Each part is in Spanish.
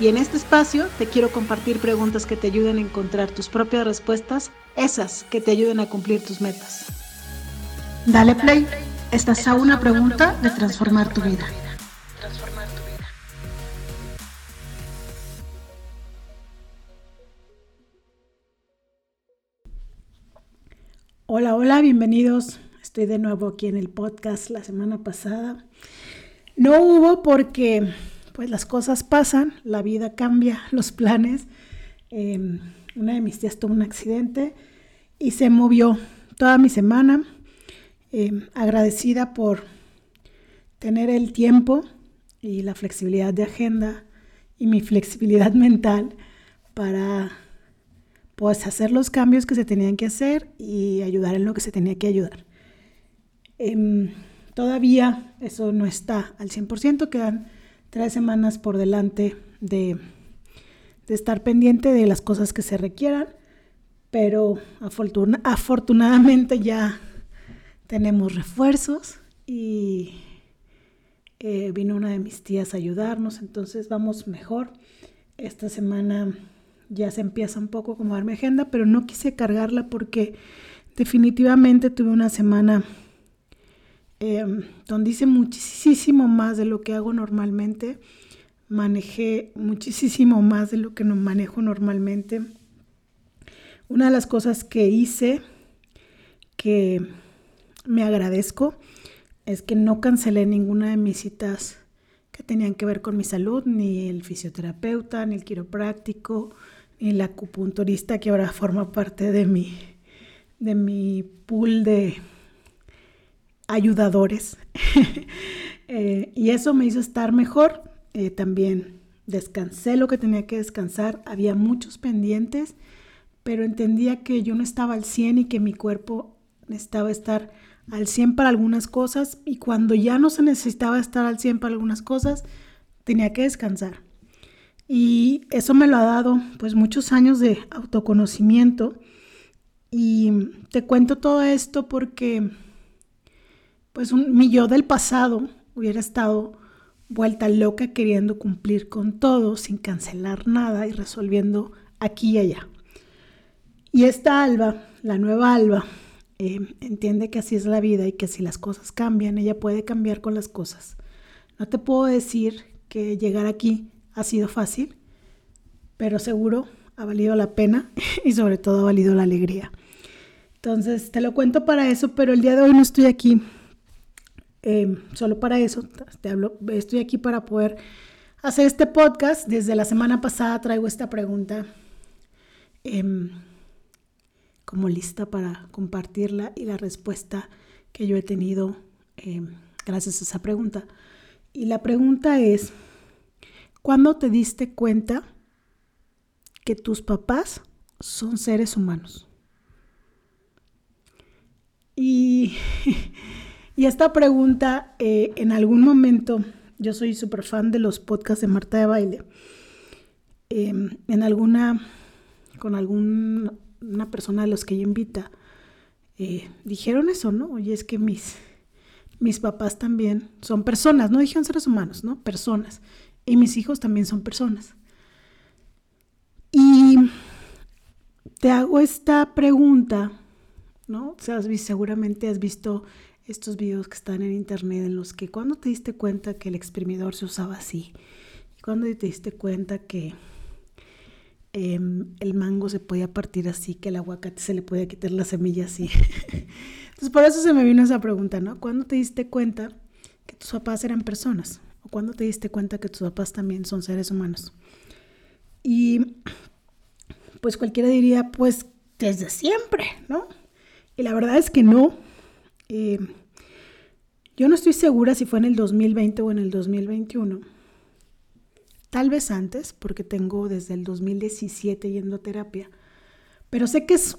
Y en este espacio te quiero compartir preguntas que te ayuden a encontrar tus propias respuestas, esas que te ayuden a cumplir tus metas. Dale play, estás a una pregunta de transformar tu vida. Hola, hola, bienvenidos. Estoy de nuevo aquí en el podcast la semana pasada. No hubo porque pues las cosas pasan, la vida cambia, los planes. Em, una de mis tías tuvo un accidente y se movió toda mi semana. Em, agradecida por tener el tiempo y la flexibilidad de agenda y mi flexibilidad mental para pues hacer los cambios que se tenían que hacer y ayudar en lo que se tenía que ayudar. Em, todavía eso no está al 100%, quedan tres semanas por delante de, estar pendiente de las cosas que se requieran, pero afortunadamente ya tenemos refuerzos y eh, vino una de mis tías a ayudarnos, entonces vamos mejor. Esta semana ya se empieza un poco como a darme agenda, pero no quise cargarla porque definitivamente tuve una semana Em, donde hice muchísimo más de lo que hago normalmente. Manejé muchísimo más de lo que manejo normalmente. Una de las cosas que hice que me agradezco es que no cancelé ninguna de mis citas que tenían que ver con mi salud, ni el fisioterapeuta, ni el quiropráctico, ni el acupunturista que ahora forma parte de mi, de mi pool de ayudadores. Eh, y eso me hizo estar mejor. Eh, también descansé lo que tenía que descansar. Había muchos pendientes, pero entendía que yo no estaba al 100 y que mi cuerpo necesitaba estar al 100 para algunas cosas. Y cuando ya no se necesitaba estar al 100 para algunas cosas, tenía que descansar. Y eso me lo ha dado pues muchos años de autoconocimiento. Y te cuento todo esto porque pues un, mi yo del pasado hubiera estado vuelta loca queriendo cumplir con todo sin cancelar nada y resolviendo aquí y allá. Y esta Alba, la nueva Alba, eh, entiende que así es la vida y que si las cosas cambian, ella puede cambiar con las cosas. No te puedo decir que llegar aquí ha sido fácil, pero seguro ha valido la pena y sobre todo ha valido la alegría. Entonces, te lo cuento para eso, pero el día de hoy no estoy aquí Em, solo para eso, te hablo, estoy aquí para poder hacer este podcast. Desde la semana pasada traigo esta pregunta em, como lista para compartirla y la respuesta que yo he tenido em, gracias a esa pregunta. Y la pregunta es, ¿cuándo te diste cuenta que tus papás son seres humanos? Y Y esta pregunta, eh, en algún momento, yo soy súper fan de los podcasts de Marta de Baile. Em, en alguna, con alguna persona de los que ella invita, eh, dijeron eso, ¿no? Oye, es que mis, mis papás también son personas, no dijeron seres humanos, ¿no? Personas. Y mis hijos también son personas. Y te hago esta pregunta, ¿no? Seguramente has visto estos videos que están en internet en los que cuando te diste cuenta que el exprimidor se usaba así, y cuando te diste cuenta que em, el mango se podía partir así, que el aguacate se le podía quitar la semilla así. Entonces por eso se me vino esa pregunta, ¿no? ¿Cuándo te diste cuenta que tus papás eran personas? ¿O cuándo te diste cuenta que tus papás también son seres humanos? Y pues cualquiera diría, pues desde siempre, ¿no? Y la verdad es que no, eh, yo no estoy segura si fue en el 2020 o en el 2021. Tal vez antes, porque tengo desde el 2017 yendo a terapia. Pero sé que es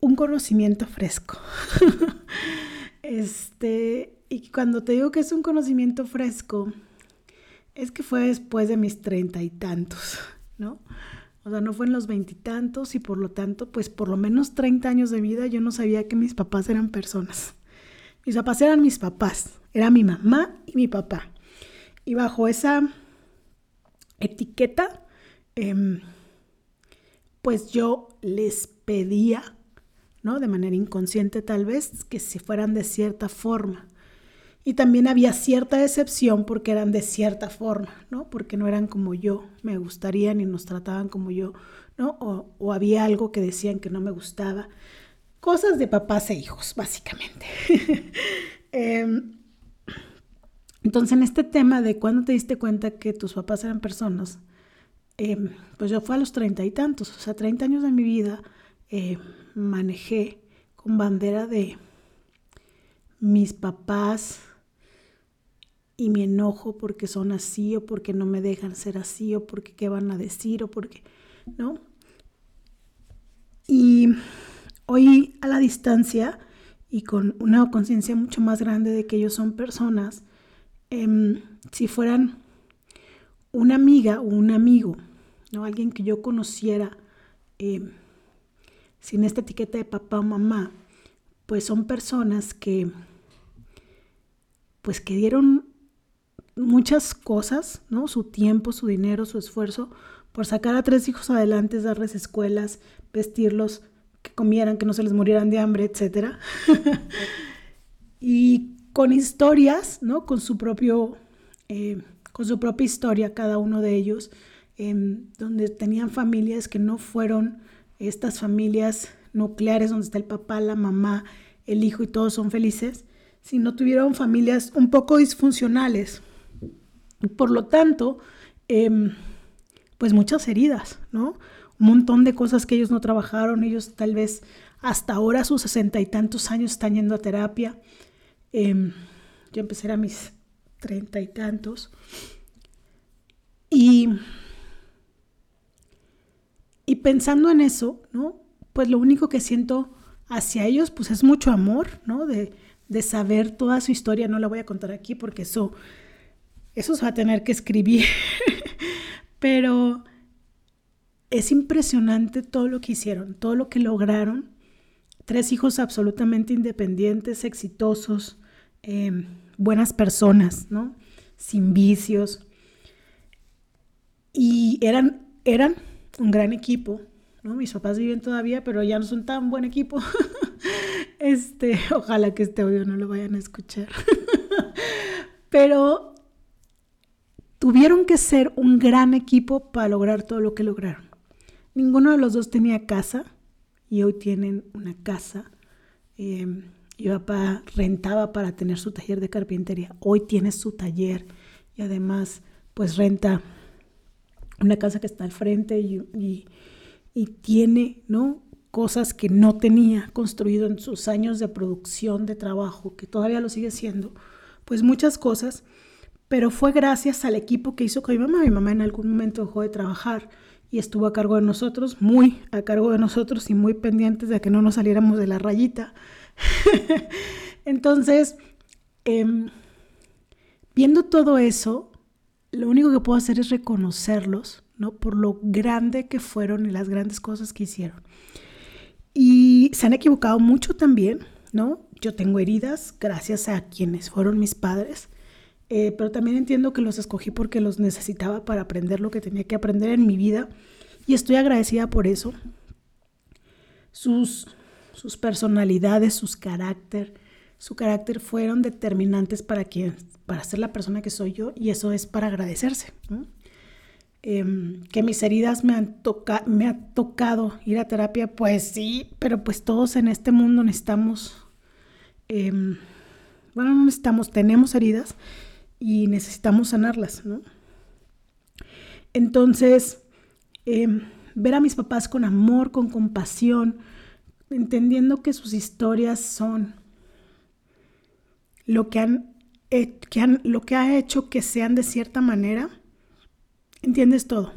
un conocimiento fresco. este, y cuando te digo que es un conocimiento fresco, es que fue después de mis treinta y tantos, ¿no? O sea, no fue en los veintitantos y, por lo tanto, pues por lo menos 30 años de vida yo no sabía que mis papás eran personas. Mis papás eran mis papás, era mi mamá y mi papá. Y bajo esa etiqueta, em, pues yo les pedía, ¿no? De manera inconsciente tal vez, que se fueran de cierta forma. Y también había cierta decepción porque eran de cierta forma, ¿no? Porque no eran como yo, me gustarían y nos trataban como yo, ¿no? O, había algo que decían que no me gustaba. Cosas de papás e hijos, básicamente. Em, entonces, en este tema de cuándo te diste cuenta que tus papás eran personas, em, pues yo fue a los treinta y tantos, o sea, treinta años de mi vida eh, manejé con bandera de mis papás y mi enojo porque son así o porque no me dejan ser así o porque qué van a decir o porque, ¿no? Y hoy a la distancia y con una conciencia mucho más grande de que ellos son personas, em, si fueran una amiga o un amigo, ¿no? Alguien que yo conociera em, sin esta etiqueta de papá o mamá, pues son personas que pues que dieron muchas cosas, ¿no? Su tiempo, su dinero, su esfuerzo por sacar a tres hijos adelante, darles escuelas, vestirlos, comieran, que no se les murieran de hambre, etc. y con historias, ¿no? Con su propio, eh, con su propia historia, cada uno de ellos, em, donde tenían familias que no fueron estas familias nucleares donde está el papá, la mamá, el hijo y todos son felices, sino tuvieron familias un poco disfuncionales, por lo tanto, em, pues muchas heridas, ¿no? Montón de cosas que ellos no trabajaron, ellos tal vez hasta ahora, sus sesenta y tantos años, están yendo a terapia. Em, yo empecé a mis treinta y tantos. Y, y pensando en eso, ¿no? Pues lo único que siento hacia ellos, pues es mucho amor, ¿no? De, de saber toda su historia. No la voy a contar aquí porque eso eso se va a tener que escribir. Pero es impresionante todo lo que hicieron, todo lo que lograron. Tres hijos absolutamente independientes, exitosos, em, buenas personas, ¿no? Sin vicios. Y eran, eran un gran equipo, ¿no? Mis papás viven todavía, pero ya no son tan buen equipo. este, ojalá que este audio no lo vayan a escuchar. pero tuvieron que ser un gran equipo para lograr todo lo que lograron. Ninguno de los dos tenía casa y hoy tienen una casa. Eh, mi papá rentaba para tener su taller de carpintería. Hoy tiene su taller y además pues renta una casa que está al frente y, y tiene, ¿no? Cosas que no tenía construido en sus años de producción, de trabajo, que todavía lo sigue siendo. Pues muchas cosas pero fue gracias al equipo que hizo con mi mamá. Mi mamá en algún momento dejó de trabajar y estuvo a cargo de nosotros, muy a cargo de nosotros y muy pendientes de que no nos saliéramos de la rayita. Entonces, em, viendo todo eso, lo único que puedo hacer es reconocerlos, ¿no? Por lo grande que fueron y las grandes cosas que hicieron. Y se han equivocado mucho también, ¿no? Yo tengo heridas gracias a quienes fueron mis padres eh, pero también entiendo que los escogí porque los necesitaba para aprender lo que tenía que aprender en mi vida y estoy agradecida por eso. Sus, sus personalidades, sus carácter, su carácter fueron determinantes para, quien, para ser la persona que soy yo y eso es para agradecerse. Em, que mis heridas me han, me ha tocado ir a terapia, pues sí, pero pues todos en este mundo necesitamos, em, bueno, no necesitamos, tenemos heridas y necesitamos sanarlas, ¿no? Entonces, em, ver a mis papás con amor, con compasión, entendiendo que sus historias son lo que han, que han, lo que ha hecho que sean de cierta manera, entiendes todo.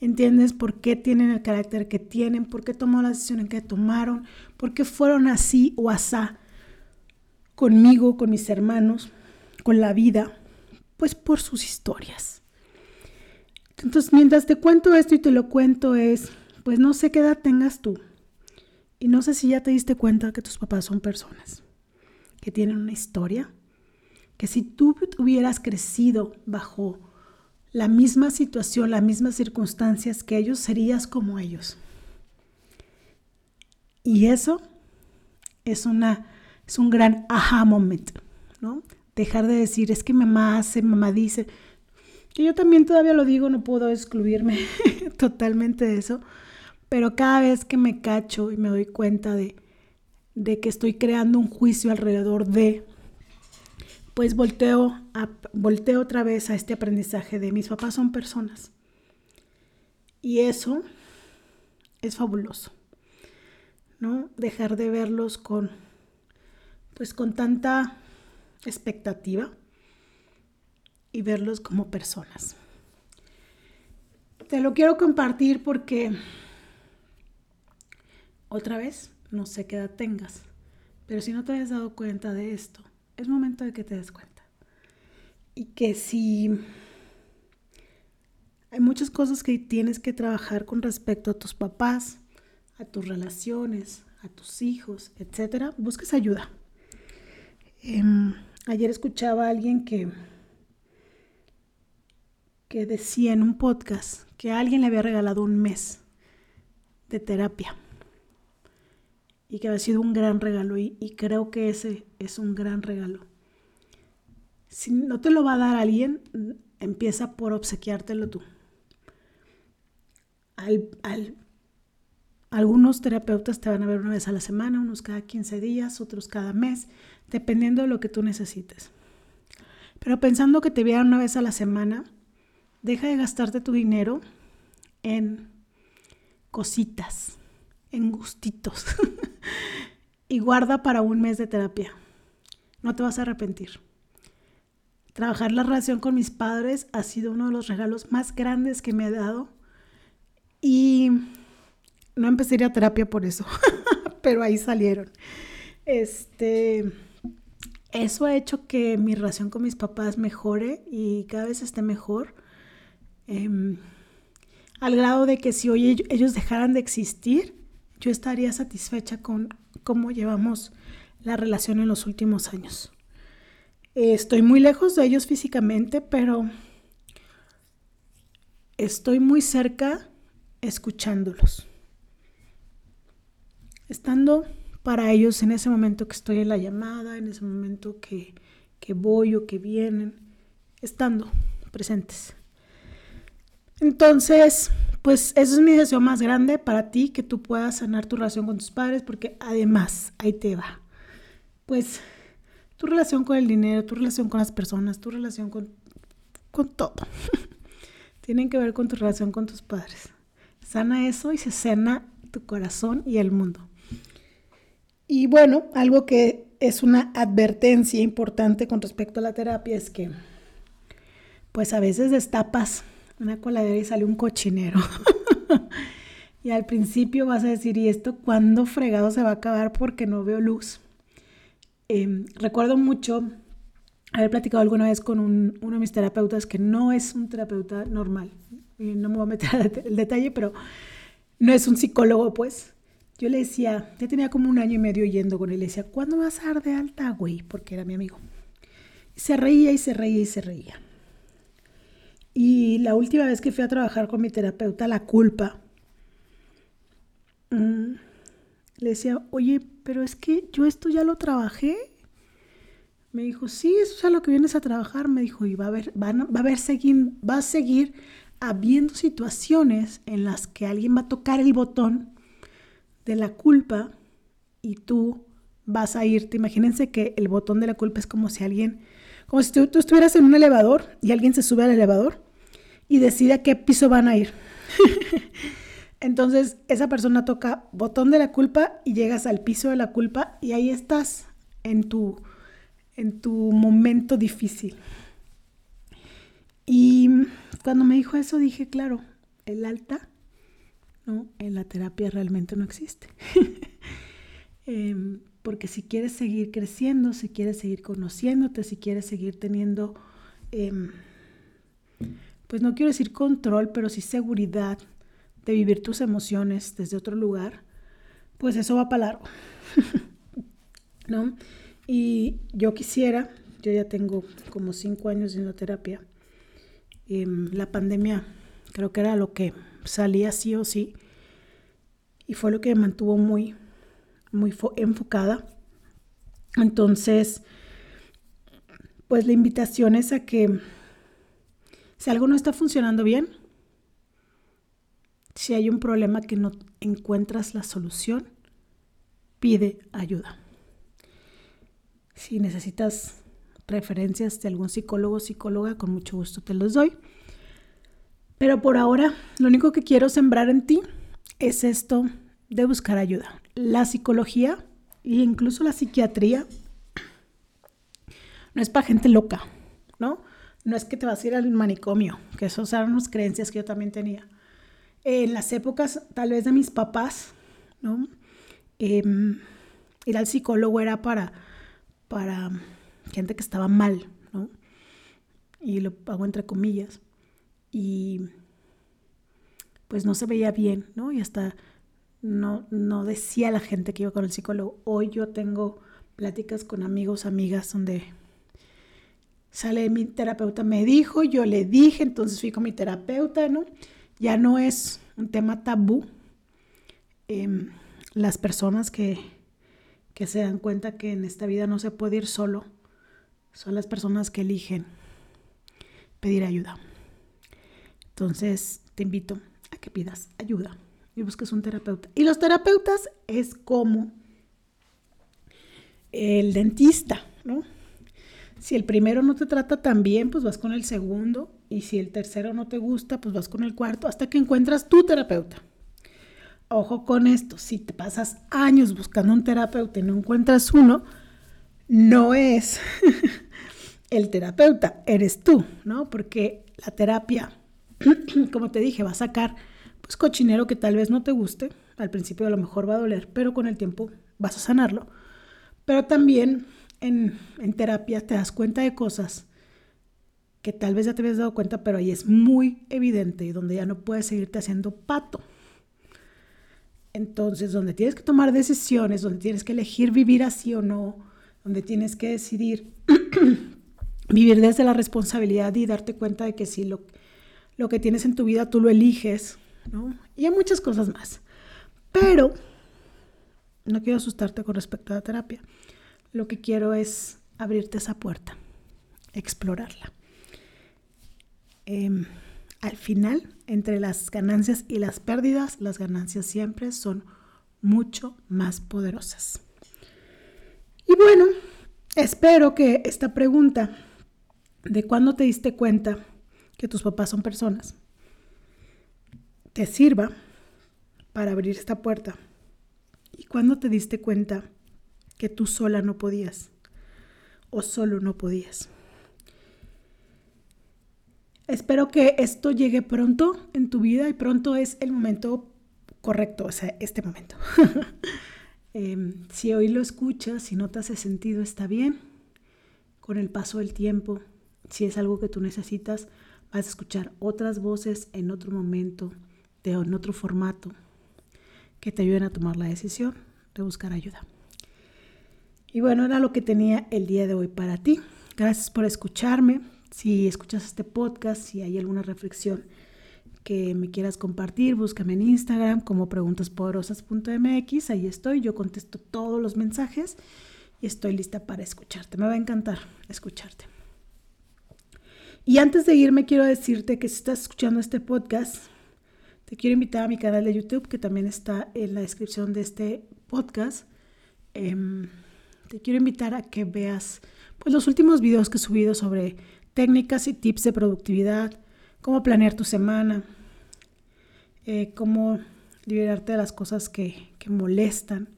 entiendes por qué tienen el carácter que tienen, por qué tomaron la decisión que tomaron, por qué fueron así o asá conmigo, con mis hermanos, con la vida, pues por sus historias. Entonces, mientras te cuento esto y te lo cuento es, pues no sé qué edad tengas tú. Y no sé si ya te diste cuenta que tus papás son personas, que tienen una historia, que si tú hubieras crecido bajo la misma situación, las mismas circunstancias que ellos, serías como ellos. Y eso es, una, es un gran aha moment, ¿no? Dejar de decir, es que mamá hace, mamá dice, que yo también todavía lo digo, no puedo excluirme totalmente de eso, pero cada vez que me cacho y me doy cuenta de, de que estoy creando un juicio alrededor de pues volteo, a, volteo otra vez a este aprendizaje de mis papás son personas. Y eso es fabuloso, ¿no? Dejar de verlos con, pues con tanta expectativa y verlos como personas. Te lo quiero compartir porque, otra vez, no sé qué edad tengas, pero si no te has dado cuenta de esto, es momento de que te des cuenta. Y que si hay muchas cosas que tienes que trabajar con respecto a tus papás, a tus relaciones, a tus hijos, etcétera, busques ayuda. Em, ayer escuchaba a alguien que, que decía en un podcast que alguien le había regalado un mes de terapia y que ha sido un gran regalo y, creo que ese es un gran regalo. Si no te lo va a dar alguien, empieza por obsequiártelo tú. algunos terapeutas te van a ver una vez a la semana, unos cada 15 días, otros cada mes, dependiendo de lo que tú necesites. Pero pensando que te vean una vez a la semana, deja de gastarte tu dinero en cositas, en gustitos. y guarda para un mes de terapia. No te vas a arrepentir. Trabajar la relación con mis padres ha sido uno de los regalos más grandes que me he dado. Y no empecé a terapia por eso, pero ahí salieron. Este, eso ha hecho que mi relación con mis papás mejore y cada vez esté mejor. Em, al grado de que si hoy ellos dejaran de existir, yo estaría satisfecha con cómo llevamos la relación en los últimos años. estoy muy lejos de ellos físicamente, pero estoy muy cerca escuchándolos. Estando para ellos en ese momento que estoy en la llamada, en ese momento que, que voy o que vienen, estando presentes. Entonces, pues eso es mi deseo más grande para ti, que tú puedas sanar tu relación con tus padres, porque además, ahí te va, pues tu relación con el dinero, tu relación con las personas, tu relación con, con todo, tienen que ver con tu relación con tus padres. Sana eso y se sana tu corazón y el mundo. Y bueno, algo que es una advertencia importante con respecto a la terapia es que, pues a veces destapas una coladera y sale un cochinero. y al principio vas a decir, ¿y esto cuándo fregado se va a acabar porque no veo luz? Em, recuerdo mucho haber platicado alguna vez con uno de mis terapeutas que no es un terapeuta normal. No me voy a meter el detalle, pero no es un psicólogo, pues. Yo le decía, ya tenía como un año y medio yendo con él, le decía, ¿cuándo vas a dar de alta, güey? Porque era mi amigo. Y se reía y se reía y se reía. Y la última vez que fui a trabajar con mi terapeuta, la culpa, mm, le decía, oye, pero es que yo esto ya lo trabajé. Me dijo, sí, eso es a lo que vienes a trabajar. Me dijo, y va a haber, va a seguir, va a seguir habiendo situaciones en las que alguien va a tocar el botón de la culpa y tú vas a irte. Imagínense que el botón de la culpa es como si alguien, como si tú estuvieras en un elevador y alguien se sube al elevador y decide a qué piso van a ir. Entonces esa persona toca botón de la culpa y llegas al piso de la culpa y ahí estás en tu, en tu momento difícil. Y cuando me dijo eso dije, claro, el alta, ¿no? En la terapia realmente no existe. Em, porque si quieres seguir creciendo, si quieres seguir conociéndote, si quieres seguir teniendo, em, pues no quiero decir control, pero sí seguridad de vivir tus emociones desde otro lugar, pues eso va para largo. ¿No? Y yo quisiera, yo ya tengo como cinco años en la terapia, em, la pandemia creo que era lo que salía sí o sí, y fue lo que me mantuvo muy, muy enfocada. Entonces, pues la invitación es a que si algo no está funcionando bien, si hay un problema que no encuentras la solución, pide ayuda. Si necesitas referencias de algún psicólogo o psicóloga, con mucho gusto te los doy. Pero por ahora, lo único que quiero sembrar en ti es esto de buscar ayuda. La psicología e incluso la psiquiatría no es para gente loca, ¿no? No es que te vas a ir al manicomio, que esas eran unas creencias que yo también tenía. En las épocas tal vez de mis papás, ¿no? Em, ir al psicólogo era para, para gente que estaba mal, ¿no? Y lo hago entre comillas. Y pues no se veía bien, ¿no? Y hasta no, no decía la gente que iba con el psicólogo. Hoy yo tengo pláticas con amigos, amigas, donde sale mi terapeuta, me dijo, yo le dije, entonces fui con mi terapeuta, ¿no? Ya no es un tema tabú. Em, las personas que, que se dan cuenta que en esta vida no se puede ir solo son las personas que eligen pedir ayuda. Entonces te invito a que pidas ayuda y busques un terapeuta. Y los terapeutas es como el dentista, ¿no? Si el primero no te trata tan bien, pues vas con el segundo. Y si el tercero no te gusta, pues vas con el cuarto hasta que encuentras tu terapeuta. Ojo con esto, si te pasas años buscando un terapeuta y no encuentras uno, no es el terapeuta, eres tú, ¿no? Porque la terapia, como te dije, va a sacar pues cochinero que tal vez no te guste, al principio a lo mejor va a doler, pero con el tiempo vas a sanarlo. Pero también en, en terapia te das cuenta de cosas que tal vez ya te habías dado cuenta, pero ahí es muy evidente y donde ya no puedes seguirte haciendo pato. Entonces, donde tienes que tomar decisiones, donde tienes que elegir vivir así o no, donde tienes que decidir vivir desde la responsabilidad y darte cuenta de que si lo, lo que tienes en tu vida tú lo eliges, y hay muchas cosas más. Pero no quiero asustarte con respecto a la terapia. Lo que quiero es abrirte esa puerta, explorarla. Em, al final, entre las ganancias y las pérdidas, las ganancias siempre son mucho más poderosas. Y bueno, espero que esta pregunta de cuándo te diste cuenta que tus papás son personas te sirva para abrir esta puerta. ¿Y cuando te diste cuenta que tú sola no podías o solo no podías? Espero que esto llegue pronto en tu vida y pronto es el momento correcto, o sea, este momento. Em, si hoy lo escuchas, si no te hace sentido, está bien. Con el paso del tiempo, si es algo que tú necesitas, vas a escuchar otras voces en otro momento en otro formato que te ayuden a tomar la decisión de buscar ayuda. Y bueno, era lo que tenía el día de hoy para ti. Gracias por escucharme. Si escuchas este podcast, si hay alguna reflexión que me quieras compartir, búscame en Instagram como preguntaspoderosas.mx. Ahí estoy, yo contesto todos los mensajes y estoy lista para escucharte. Me va a encantar escucharte. Y antes de irme, quiero decirte que si estás escuchando este podcast, te quiero invitar a mi canal de YouTube, que también está en la descripción de este podcast. Em, te quiero invitar a que veas pues, los últimos videos que he subido sobre técnicas y tips de productividad, cómo planear tu semana, eh, cómo liberarte de las cosas que, que molestan.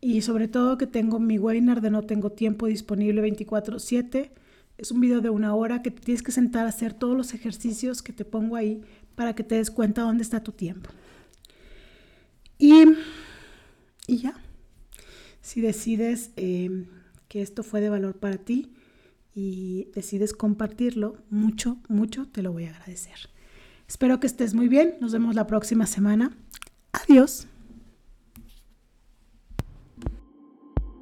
Y sobre todo que tengo mi webinar de No Tengo Tiempo disponible 24/7. Es un video de una hora que tienes que sentar a hacer todos los ejercicios que te pongo ahí para que te des cuenta dónde está tu tiempo. Y, y ya, si decides eh, que esto fue de valor para ti y decides compartirlo, mucho, mucho te lo voy a agradecer. Espero que estés muy bien. Nos vemos la próxima semana. Adiós.